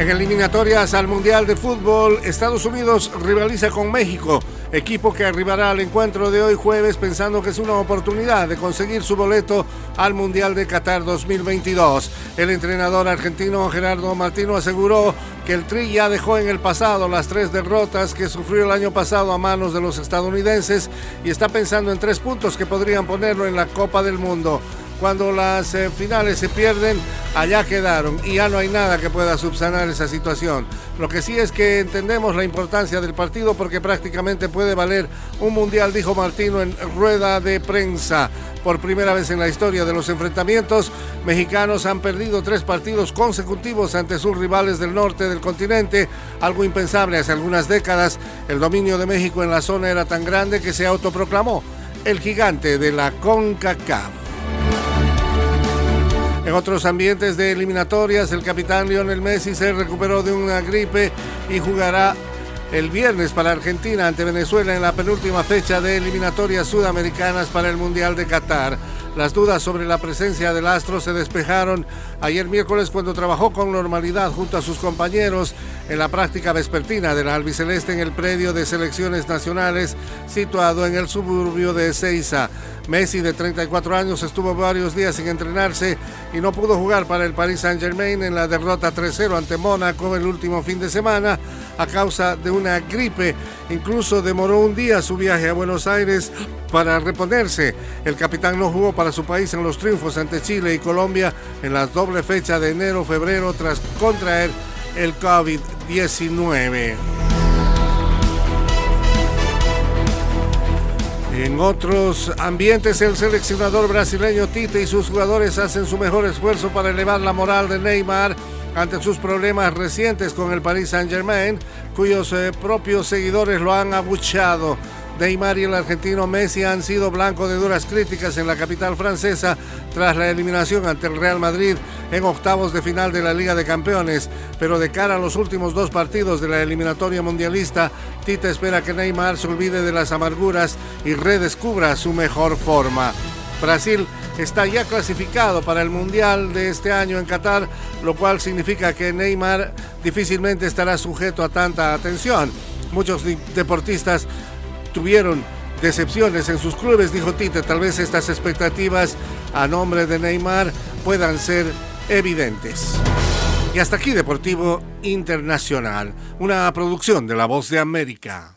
En eliminatorias al Mundial de Fútbol, Estados Unidos rivaliza con México, equipo que arribará al encuentro de hoy jueves pensando que es una oportunidad de conseguir su boleto al Mundial de Qatar 2022. El entrenador argentino Gerardo Martino aseguró que el Tri ya dejó en el pasado las tres derrotas que sufrió el año pasado a manos de los estadounidenses y está pensando en tres puntos que podrían ponerlo en la Copa del Mundo cuando las eh, finales se pierden, allá quedaron y ya no hay nada que pueda subsanar esa situación. Lo que sí es que entendemos la importancia del partido porque prácticamente puede valer un mundial, dijo Martino en rueda de prensa. Por primera vez en la historia de los enfrentamientos, mexicanos han perdido tres partidos consecutivos ante sus rivales del norte del continente, algo impensable hace algunas décadas. El dominio de México en la zona era tan grande que se autoproclamó el gigante de la CONCACAF. En otros ambientes de eliminatorias, el capitán Lionel Messi se recuperó de una gripe y jugará el viernes para Argentina ante Venezuela en la penúltima fecha de eliminatorias sudamericanas para el Mundial de Qatar. Las dudas sobre la presencia del astro se despejaron ayer miércoles cuando trabajó con normalidad junto a sus compañeros en la práctica vespertina de la albiceleste en el predio de selecciones nacionales situado en el suburbio de Ezeiza. Messi, de 34 años, estuvo varios días sin entrenarse y no pudo jugar para el Paris Saint-Germain en la derrota 3-0 ante Mónaco el último fin de semana a causa de una gripe. Incluso demoró un día su viaje a Buenos Aires para reponerse. El capitán no jugó para su país en los triunfos ante Chile y Colombia en la doble fecha de enero-febrero tras contraer el COVID-19. En otros ambientes, el seleccionador brasileño Tite y sus jugadores hacen su mejor esfuerzo para elevar la moral de Neymar ante sus problemas recientes con el Paris Saint-Germain, cuyos eh, propios seguidores lo han abuchado. Neymar y el argentino Messi han sido blanco de duras críticas en la capital francesa tras la eliminación ante el Real Madrid en octavos de final de la Liga de Campeones. Pero de cara a los últimos dos partidos de la eliminatoria mundialista, Tita espera que Neymar se olvide de las amarguras y redescubra su mejor forma. Brasil está ya clasificado para el Mundial de este año en Qatar, lo cual significa que Neymar difícilmente estará sujeto a tanta atención. Muchos deportistas tuvieron decepciones en sus clubes, dijo Tite. Tal vez estas expectativas a nombre de Neymar puedan ser evidentes. Y hasta aquí Deportivo Internacional, una producción de La Voz de América.